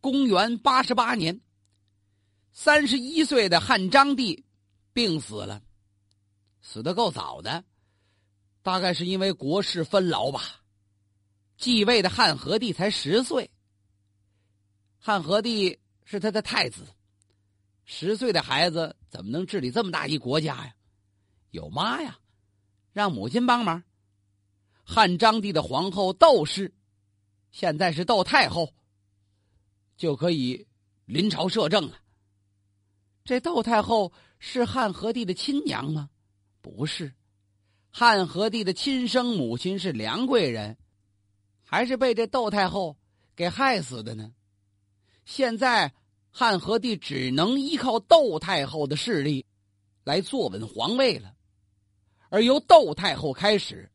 公元八十八年，三十一岁的汉章帝病死了，死的够早的，大概是因为国事纷劳吧。继位的汉和帝才十岁，汉和帝是他的太子，十岁的孩子怎么能治理这么大一国家呀？有妈呀，让母亲帮忙。汉章帝的皇后窦氏，现在是窦太后，就可以临朝摄政了。这窦太后是汉和帝的亲娘吗？不是，汉和帝的亲生母亲是梁贵人，还是被这窦太后给害死的呢？现在汉和帝只能依靠窦太后的势力来坐稳皇位了，而由窦太后开始。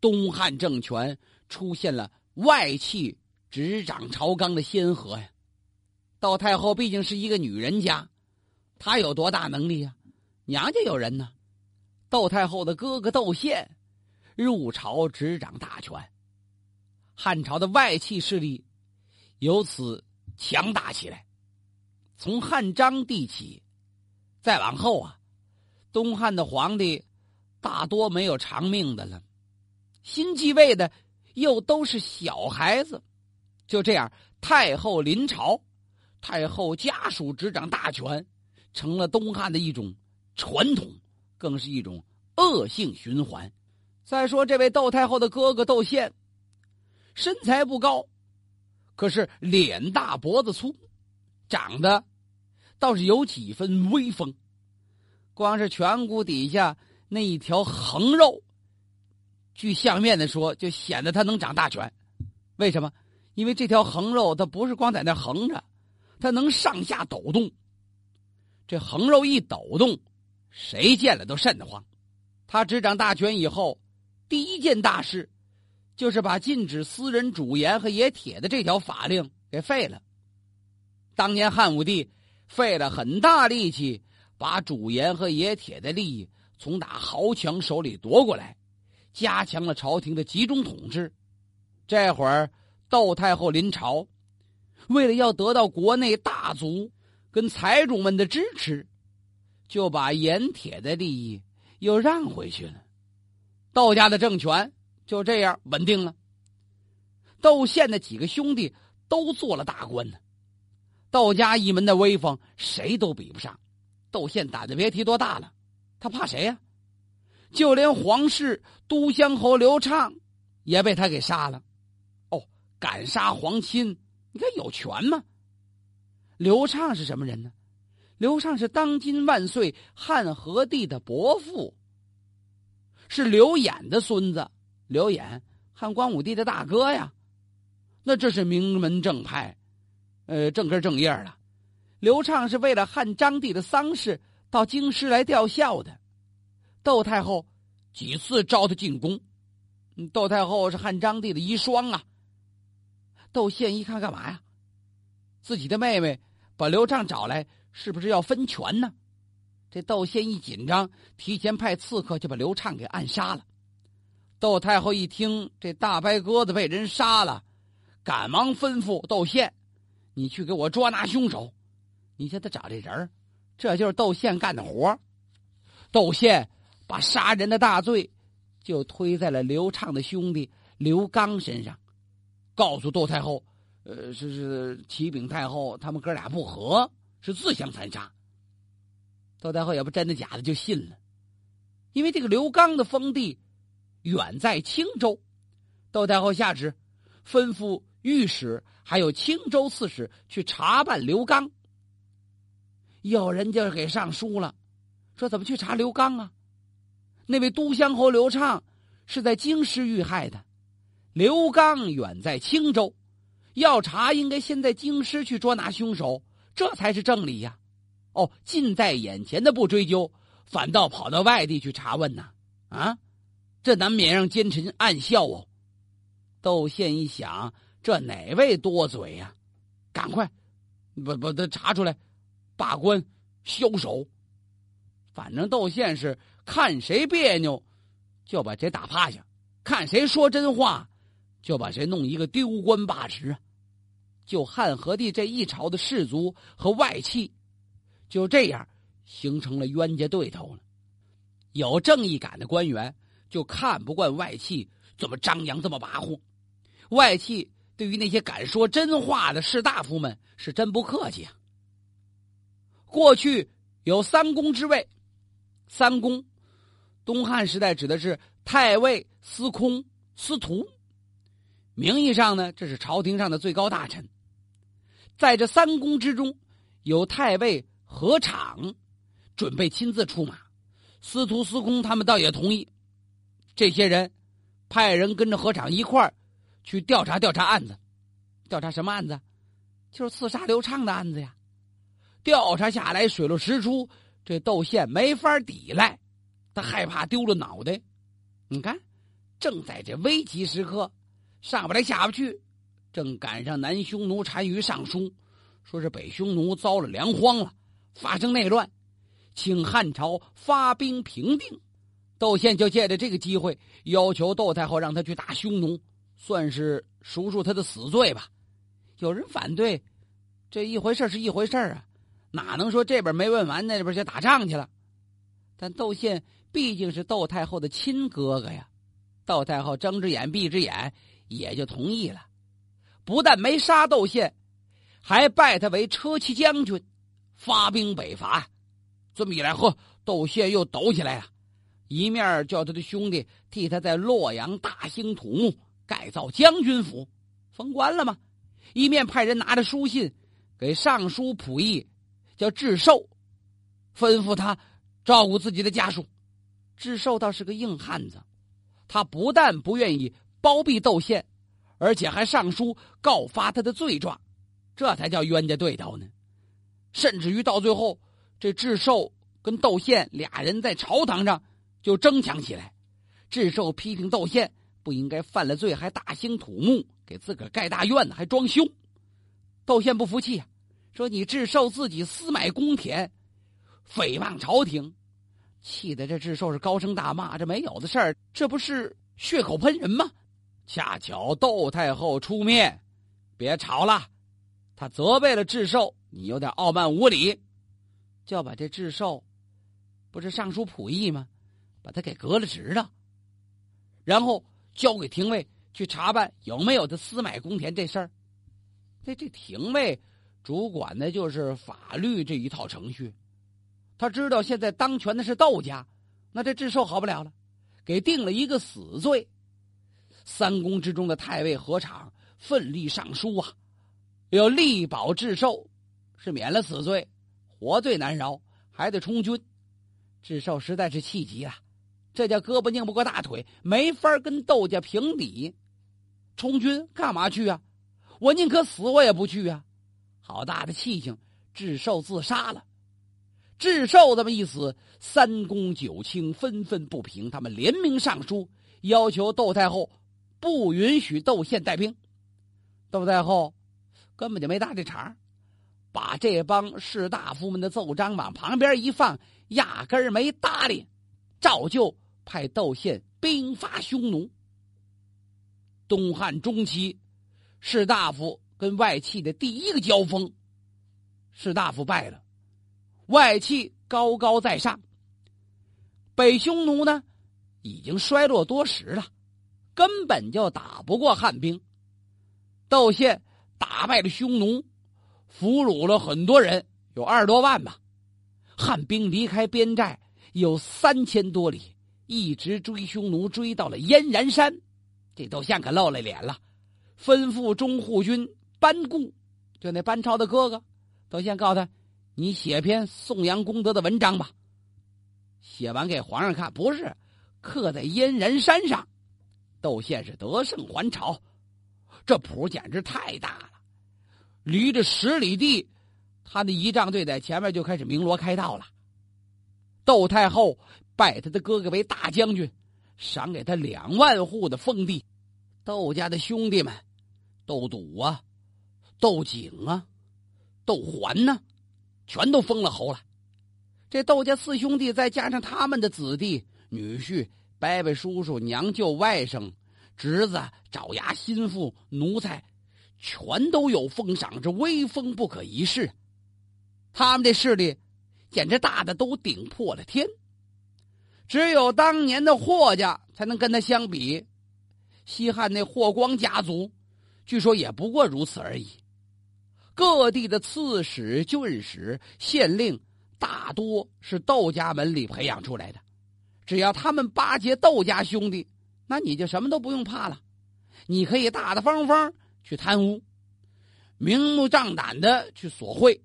东汉政权出现了外戚执掌朝纲的先河呀。窦太后毕竟是一个女人家，她有多大能力呀？娘家有人呢。窦太后的哥哥窦宪入朝执掌大权，汉朝的外戚势力由此强大起来。从汉章帝起，再往后啊，东汉的皇帝大多没有长命的了。新继位的又都是小孩子，就这样，太后临朝，太后家属执掌大权，成了东汉的一种传统，更是一种恶性循环。再说这位窦太后的哥哥窦宪，身材不高，可是脸大脖子粗，长得倒是有几分威风，光是颧骨底下那一条横肉。据相面的说，就显得他能掌大权。为什么？因为这条横肉它不是光在那横着，它能上下抖动。这横肉一抖动，谁见了都瘆得慌。他执掌大权以后，第一件大事，就是把禁止私人主盐和冶铁的这条法令给废了。当年汉武帝费了很大力气，把主盐和冶铁的利益从打豪强手里夺过来。加强了朝廷的集中统治。这会儿，窦太后临朝，为了要得到国内大族跟财主们的支持，就把盐铁的利益又让回去了。窦家的政权就这样稳定了。窦宪的几个兄弟都做了大官呢，窦家一门的威风谁都比不上。窦宪胆子别提多大了，他怕谁呀？就连皇室都乡侯刘畅，也被他给杀了。敢杀皇亲，你看有权吗？刘畅是什么人呢？刘畅是当今万岁汉和帝的伯父，是刘演的孙子。刘演，汉光武帝的大哥呀。那这是名门正派，呃，正根正叶了。刘畅是为了汉章帝的丧事到京师来吊孝的。窦太后几次招他进宫，窦太后是汉章帝的遗孀啊。窦宪一看干嘛呀？自己的妹妹把刘畅找来，是不是要分权呢？这窦宪一紧张，提前派刺客就把刘畅给暗杀了。窦太后一听这大白鸽子被人杀了，赶忙吩咐窦宪：“你去给我捉拿凶手。”你现在找这人这就是窦宪干的活窦宪。把杀人的大罪就推在了刘畅的兄弟刘刚身上，告诉窦太后：“呃，是是启禀太后，他们哥俩不和，是自相残杀。”窦太后也不真的假的就信了，因为这个刘刚的封地远在青州，窦太后下旨吩咐御史还有青州刺史去查办刘刚。有人就给上书了，说怎么去查刘刚啊？那位都乡侯刘畅是在京师遇害的，刘刚远在青州，要查应该先在京师去捉拿凶手，这才是正理呀。哦，近在眼前的不追究，反倒跑到外地去查问呢？啊，这难免让奸臣暗笑哦。窦宪一想，这哪位多嘴呀？赶快，不不，他查出来，罢官，枭首。反正窦宪是。看谁别扭，就把谁打趴下；看谁说真话，就把谁弄一个丢官罢职啊。就汉和帝这一朝的士族和外戚，就这样形成了冤家对头了。有正义感的官员就看不惯外戚怎么张扬、这么跋扈。外戚对于那些敢说真话的士大夫们是真不客气啊。过去有三公之位，三公，东汉时代指的是太尉、司空、司徒。名义上呢，这是朝廷上的最高大臣。在这三公之中，有太尉何昶，准备亲自出马；司徒、司空他们倒也同意。这些人派人跟着何昶一块儿去调查调查案子，调查什么案子？就是刺杀刘畅的案子呀。调查下来，水落石出，这窦宪没法抵赖，他害怕丢了脑袋。你看，正在这危急时刻，上不来下不去，正赶上南匈奴单于上书，说是北匈奴遭了粮荒了，发生内乱，请汉朝发兵平定。窦宪就借着这个机会，要求窦太后让他去打匈奴，算是赎赎他的死罪吧。有人反对，这一回事是一回事啊。哪能说这边没问完，那边就打仗去了？但窦宪毕竟是窦太后的亲哥哥呀，窦太后睁只眼闭只眼，也就同意了。不但没杀窦宪，还拜他为车骑将军，发兵北伐。这么一来，呵，窦宪又抖起来了，一面叫他的兄弟替他在洛阳大兴土木，改造将军府，封官了吗？一面派人拿着书信给尚书仆役。叫智寿，吩咐他照顾自己的家属。智寿倒是个硬汉子，他不但不愿意包庇窦宪，而且还上书告发他的罪状，这才叫冤家对头呢。甚至于到最后，这智寿跟窦宪俩人在朝堂上就争抢起来。智寿批评窦宪不应该犯了罪还大兴土木，给自个儿盖大院子还装修。窦宪不服气呀。说你智寿自己私买公田，诽谤朝廷，气得这智寿是高声大骂：“这没有的事儿，这不是血口喷人吗？”恰巧窦太后出面，别吵了，他责备了智寿，你有点傲慢无礼，就要把这智寿，不是尚书仆役吗？把他给革了职了，然后交给廷尉去查办有没有他私买公田这事儿。这这廷尉。主管的就是法律这一套程序，他知道现在当权的是窦家，那这智寿好不了了，给定了一个死罪。三公之中的太尉何昶奋力上书啊，要力保智寿，是免了死罪，活罪难饶，还得充军。智寿实在是气急了，这叫胳膊拧不过大腿，没法跟窦家平底。充军干嘛去啊？我宁可死，我也不去啊！好大的气性！智寿自杀了。智寿这么一死，三公九卿纷纷不平，他们联名上书，要求窦太后不允许窦宪带兵。窦太后根本就没搭这茬，把这帮士大夫们的奏章往旁边一放，压根儿没搭理，照旧派窦宪兵发匈奴。东汉中期，士大夫。跟外戚的第一个交锋，士大夫败了，外戚高高在上。北匈奴呢，已经衰落多时了，根本就打不过汉兵。窦宪打败了匈奴，俘虏了很多人，有二十多万吧。汉兵离开边寨有三千多里，一直追匈奴，追到了燕然山。这窦宪可露了脸了，吩咐中护军。班固，就那班超的哥哥，窦宪告诉他：“你写篇颂扬功德的文章吧。”写完给皇上看，不是刻在燕然山上。窦宪是得胜还朝，这谱简直太大了。离着十里地，他的仪仗队在前面就开始鸣锣开道了。窦太后拜他的哥哥为大将军，赏给他两万户的封地。窦家的兄弟们，窦笃啊。窦景啊，窦环呢，全都封了侯了。这窦家四兄弟，再加上他们的子弟、女婿、伯伯、叔叔、娘舅、外甥、侄子、爪牙、心腹、奴才，全都有封赏，这威风不可一世。他们这势力简直大的都顶破了天，只有当年的霍家才能跟他相比。西汉那霍光家族，据说也不过如此而已。各地的刺史、郡史、县令，大多是窦家门里培养出来的。只要他们巴结窦家兄弟，那你就什么都不用怕了。你可以大大方方去贪污，明目张胆的去索贿，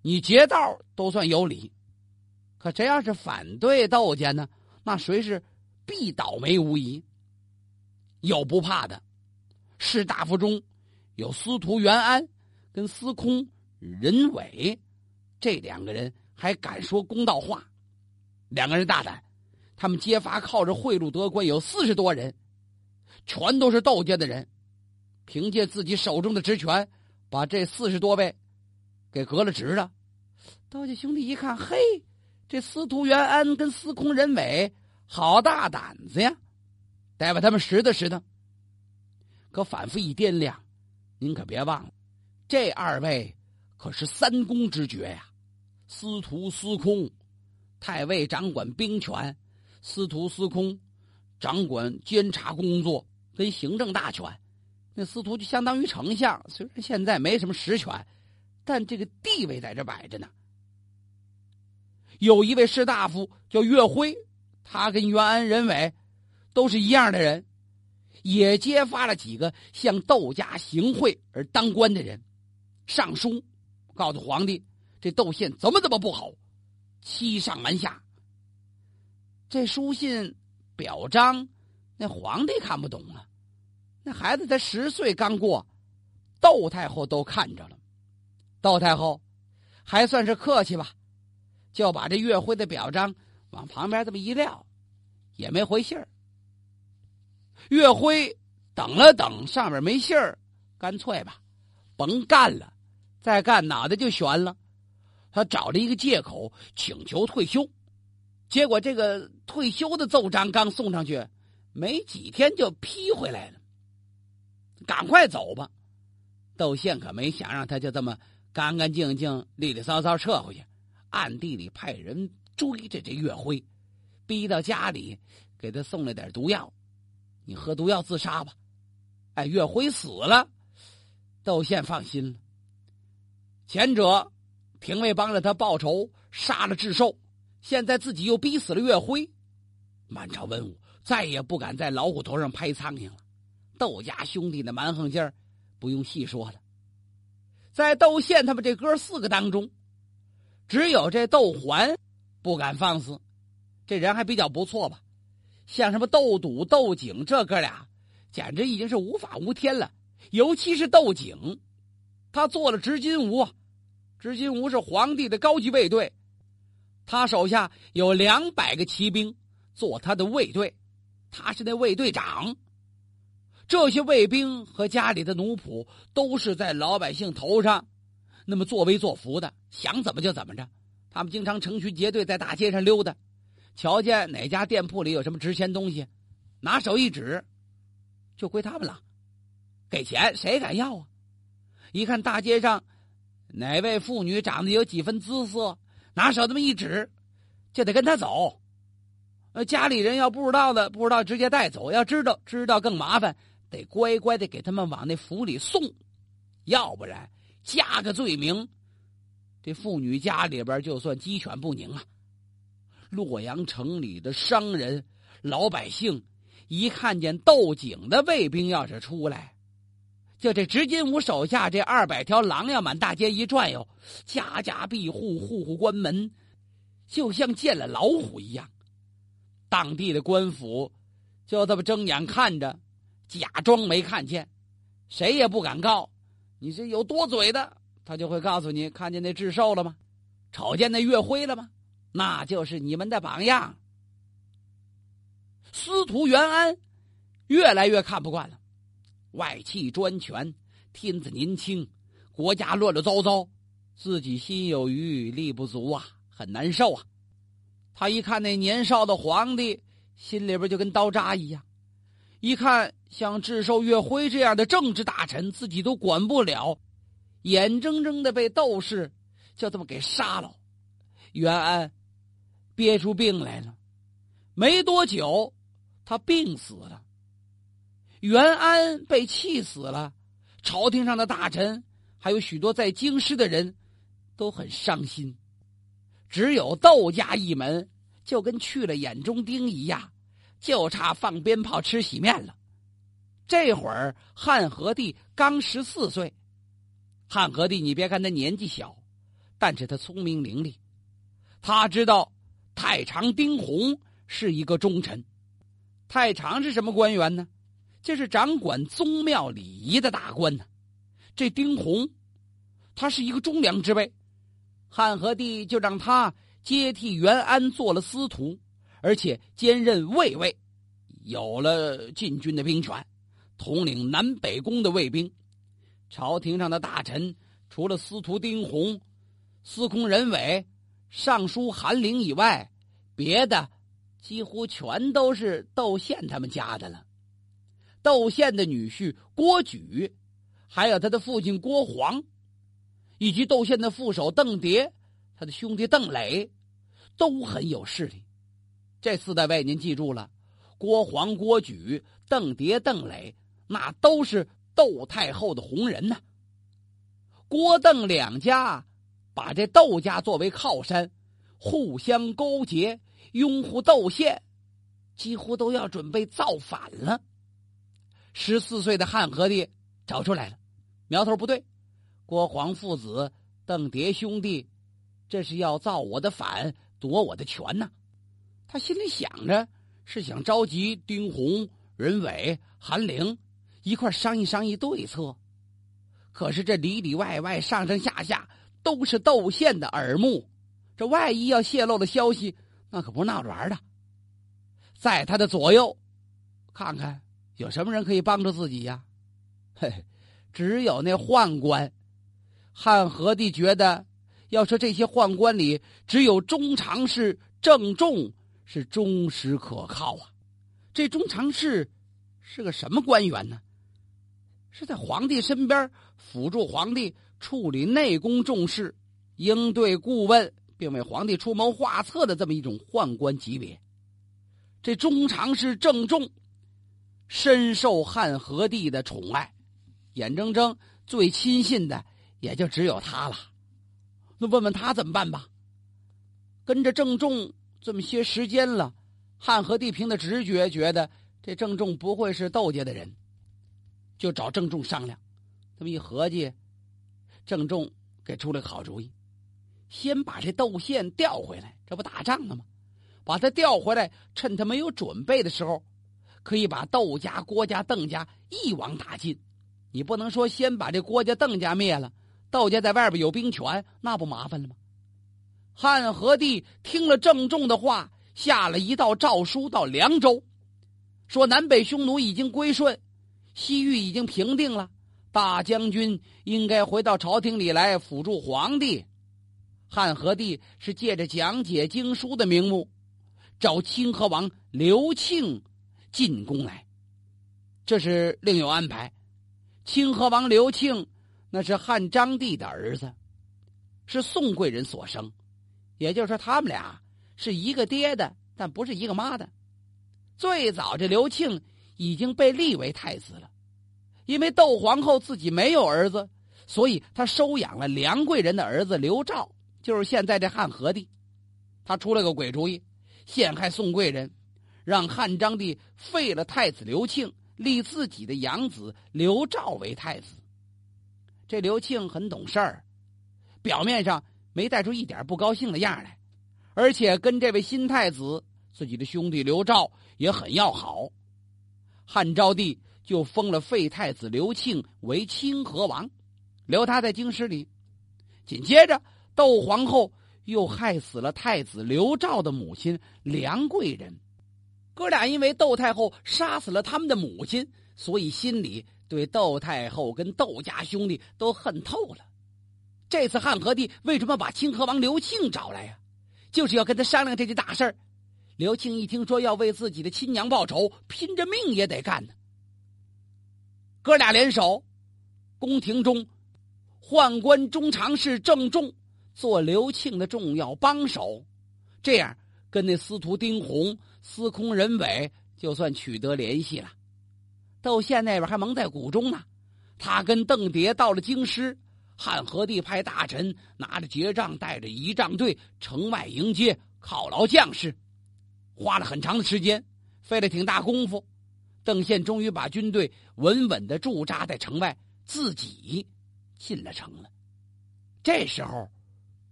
你劫道都算有理。可谁要是反对窦家呢？那谁是必倒霉无疑。有不怕的，士大夫中有司徒元安跟司空任伟这两个人还敢说公道话。两个人大胆，他们揭发靠着贿赂得官有四十多人。全都是窦家的人，凭借自己手中的职权，把这四十多位给革了职了。窦家兄弟一看，嘿，这司徒元安跟司空仁伟好大胆子呀，得把他们拾掇拾掇。可反复一掂量，您可别忘了，这二位可是三公之爵呀。司徒、司空，太尉掌管兵权；司徒、司空，掌管监察工作。跟行政大权，那司徒就相当于丞相，虽然现在没什么实权，但这个地位在这摆着呢。有一位士大夫叫岳辉，他跟袁安、任伟都是一样的人，也揭发了几个向窦家行贿而当官的人，上书告诉皇帝，这窦宪怎么怎么不好，欺上瞒下。这书信表彰。那皇帝看不懂啊，那孩子才十岁刚过，窦太后都看着了。窦太后还算是客气吧，就把这岳辉的表彰往旁边这么一撂，也没回信儿。岳辉等了等，上面没信儿，干脆吧，甭干了，再干脑袋就悬了。他找了一个借口请求退休，结果这个退休的奏章刚送上去。没几天就批回来了，赶快走吧！窦宪可没想让他就这么干干净净、利利索索撤回去，暗地里派人追着这岳辉，逼到家里给他送了点毒药，你喝毒药自杀吧！哎，岳辉死了，窦宪放心了。前者廷尉帮着他报仇，杀了智寿，现在自己又逼死了岳辉，满朝文武。再也不敢在老虎头上拍苍蝇了。窦家兄弟的蛮横劲儿，不用细说了。在窦宪他们这哥四个当中，只有这窦环不敢放肆。这人还比较不错吧？像什么窦笃、窦景这哥俩，简直已经是无法无天了。尤其是窦景，他做了执金吾，执金吾是皇帝的高级卫队，他手下有两百个骑兵做他的卫队。他是那卫队长，这些卫兵和家里的奴仆都是在老百姓头上，那么作威作福的，想怎么就怎么着。他们经常成群结队在大街上溜达，瞧见哪家店铺里有什么值钱东西，拿手一指，就归他们了。给钱谁敢要啊？一看大街上哪位妇女长得有几分姿色，拿手这么一指，就得跟他走。呃，家里人要不知道的，不知道直接带走；要知道，知道更麻烦，得乖乖的给他们往那府里送，要不然加个罪名，这妇女家里边就算鸡犬不宁啊。洛阳城里的商人、老百姓一看见窦景的卫兵要是出来，就这执金吾手下这二百条狼要满大街一转悠，家家闭户，户户关门，就像见了老虎一样。当地的官府就这么睁眼看着，假装没看见，谁也不敢告。你这有多嘴的，他就会告诉你：看见那智寿了吗？瞅见那岳辉了吗？那就是你们的榜样。司徒元安越来越看不惯了，外戚专权，天子年轻，国家乱乱糟糟，自己心有余力不足啊，很难受啊。他一看那年少的皇帝，心里边就跟刀扎一样；一看像智寿、岳辉这样的政治大臣，自己都管不了，眼睁睁的被窦氏就这么给杀了。袁安憋出病来了，没多久，他病死了。袁安被气死了，朝廷上的大臣还有许多在京师的人都很伤心，只有窦家一门就跟去了眼中钉一样，就差放鞭炮、吃喜面了。这会儿汉和帝刚十四岁，汉和帝你别看他年纪小，但是他聪明伶俐，他知道太常丁弘是一个忠臣。太常是什么官员呢？这是掌管宗庙礼仪的大官呢。这丁弘，他是一个忠良之辈，汉和帝就让他接替袁安做了司徒，而且兼任卫尉，有了禁军的兵权。统领南北宫的卫兵，朝廷上的大臣除了司徒丁弘、司空任伟、尚书韩陵以外，别的几乎全都是窦宪他们家的了。窦宪的女婿郭举，还有他的父亲郭黄，以及窦宪的副手邓蝶，他的兄弟邓磊，都很有势力。这四大位您记住了：郭黄、郭举、邓蝶、邓磊。那都是窦太后的红人呐。郭邓两家把这窦家作为靠山，互相勾结，拥护窦宪，几乎都要准备造反了。十四岁的汉和帝找出来了，苗头不对，郭皇父子、邓蝶兄弟，这是要造我的反，夺我的权呐。他心里想着，是想召集丁弘、任伟、韩陵。一块商议商议对策，可是这里里外外、上上下下都是窦宪的耳目，这万一要泄露了消息，那可不是闹着玩的。在他的左右，看看有什么人可以帮助自己呀？嘿，只有那宦官。汉和帝觉得，要说这些宦官里，只有中常侍郑重是忠实可靠啊。这中常侍是个什么官员呢？是在皇帝身边辅助皇帝处理内宫重事、应对顾问，并为皇帝出谋划策的这么一种宦官级别。这中常侍郑重深受汉和帝的宠爱，眼睁睁最亲信的也就只有他了。那问问他怎么办吧？跟着郑重这么些时间了，汉和帝凭的直觉觉得这郑重不会是窦家的人。就找郑重商量，这么一合计，郑重给出了个好主意，先把这窦宪调回来，这不打仗了吗？把他调回来，趁他没有准备的时候，可以把窦家、郭家、邓家一网打尽。你不能说先把这郭家、邓家灭了，窦家在外边有兵权，那不麻烦了吗？汉和帝听了郑重的话，下了一道诏书到凉州，说南北匈奴已经归顺。西域已经平定了，大将军应该回到朝廷里来辅助皇帝。汉和帝是借着讲解经书的名目，找清河王刘庆进宫来。这是另有安排。清河王刘庆那是汉章帝的儿子，是宋贵人所生，也就是说他们俩是一个爹的，但不是一个妈的。最早这刘庆。已经被立为太子了，因为窦皇后自己没有儿子，所以他收养了梁贵人的儿子刘肇，就是现在这汉和帝。他出了个鬼主意，陷害宋贵人，让汉章帝废了太子刘庆，立自己的养子刘肇为太子。这刘庆很懂事儿，表面上没带出一点不高兴的样来，而且跟这位新太子自己的兄弟刘肇也很要好。汉昭帝就封了废太子刘庆为清河王，留他在京师里。紧接着，窦皇后又害死了太子刘肇的母亲梁贵人。哥俩因为窦太后杀死了他们的母亲，所以心里对窦太后跟窦家兄弟都恨透了。这次汉和帝为什么把清河王刘庆找来呀？就是要跟他商量这件大事儿。刘庆一听说要为自己的亲娘报仇，拼着命也得干呢。哥俩联手，宫廷中宦官中常侍郑重做刘庆的重要帮手，这样跟那司徒丁弘司空任伟就算取得联系了。窦宪那边还蒙在鼓中呢，他跟邓蝶到了京师，汉和帝派大臣拿着结账，带着仪仗队城外迎接犒劳将士，花了很长的时间，费了挺大功夫。邓宪终于把军队稳稳的驻扎在城外，自己进了城了。这时候，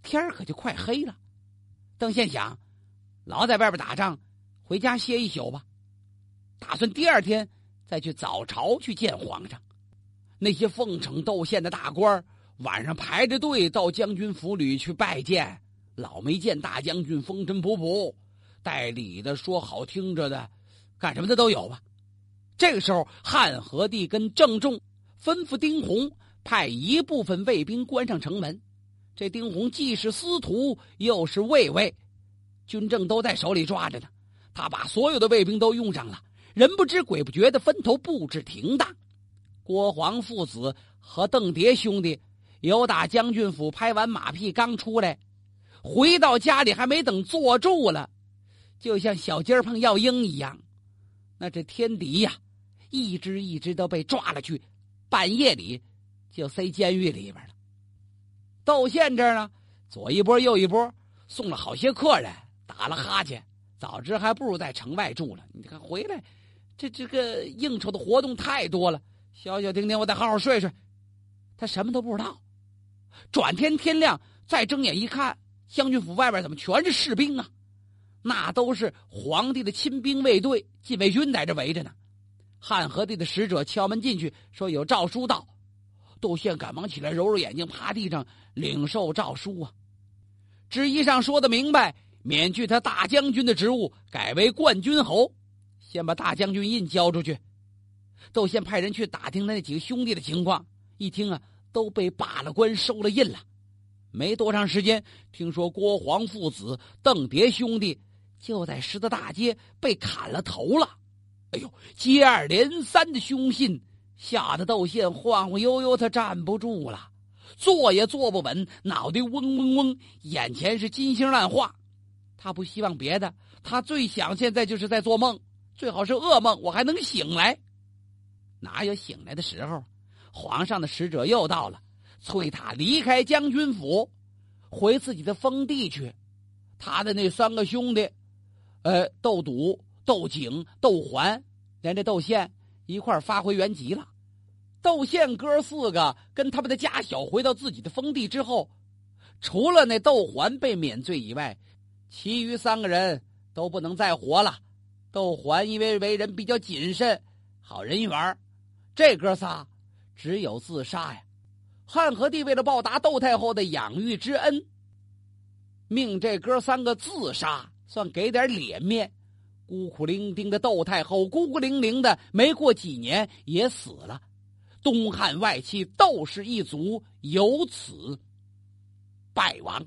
天可就快黑了。邓宪想，老在外边打仗，回家歇一宿吧。打算第二天再去早朝去见皇上。那些奉承窦宪的大官晚上排着队到将军府里去拜见。老没见大将军风尘仆仆，带礼的说好听着的，干什么的都有吧。这个时候，汉和帝跟郑重吩咐丁弘派一部分卫兵关上城门。这丁弘既是司徒，又是卫尉，军政都在手里抓着呢。他把所有的卫兵都用上了，人不知鬼不觉的分头布置停当。郭黄父子和邓蝶兄弟由打将军府拍完马屁刚出来，回到家里还没等坐住了，就像小鸡儿碰药鹰一样，那这天敌呀！一只一只都被抓了去，半夜里就塞监狱里边了。窦宪这儿呢，左一波右一波，送了好些客人，打了哈欠。早知还不如在城外住了。你看回来，这这个应酬的活动太多了，消消停停，我得好好睡睡。他什么都不知道。转天天亮，再睁眼一看，将军府外边怎么全是士兵啊？那都是皇帝的亲兵卫队，禁卫军在这围着呢。汉和帝的使者敲门进去，说有诏书到。窦宪赶忙起来，揉揉眼睛，趴地上领受诏书啊。旨意上说的明白，免去他大将军的职务，改为冠军侯。先把大将军印交出去。窦宪派人去打听他那几个兄弟的情况，一听啊，都被罢了官，收了印了。没多长时间，听说郭黄父子、邓蝶兄弟就在十字大街被砍了头了。哎呦，接二连三的凶信，吓得窦宪晃晃悠悠，他站不住了，坐也坐不稳，脑袋嗡嗡嗡，眼前是金星乱画。他不希望别的，他最想现在就是在做梦，最好是噩梦，我还能醒来。哪有醒来的时候？皇上的使者又到了，催他离开将军府，回自己的封地去。他的那三个兄弟，呃，窦笃。窦景、窦环，连这窦宪一块发回原籍了。窦宪哥四个跟他们的家小回到自己的封地之后，除了那窦环被免罪以外，其余三个人都不能再活了。窦环因为为人比较谨慎，好人缘这哥仨只有自杀呀。汉和帝为了报答窦太后的养育之恩，命这哥三个自杀，算给点脸面。孤苦伶仃的窦太后，孤孤零零的，没过几年也死了。东汉外戚窦氏一族由此败亡。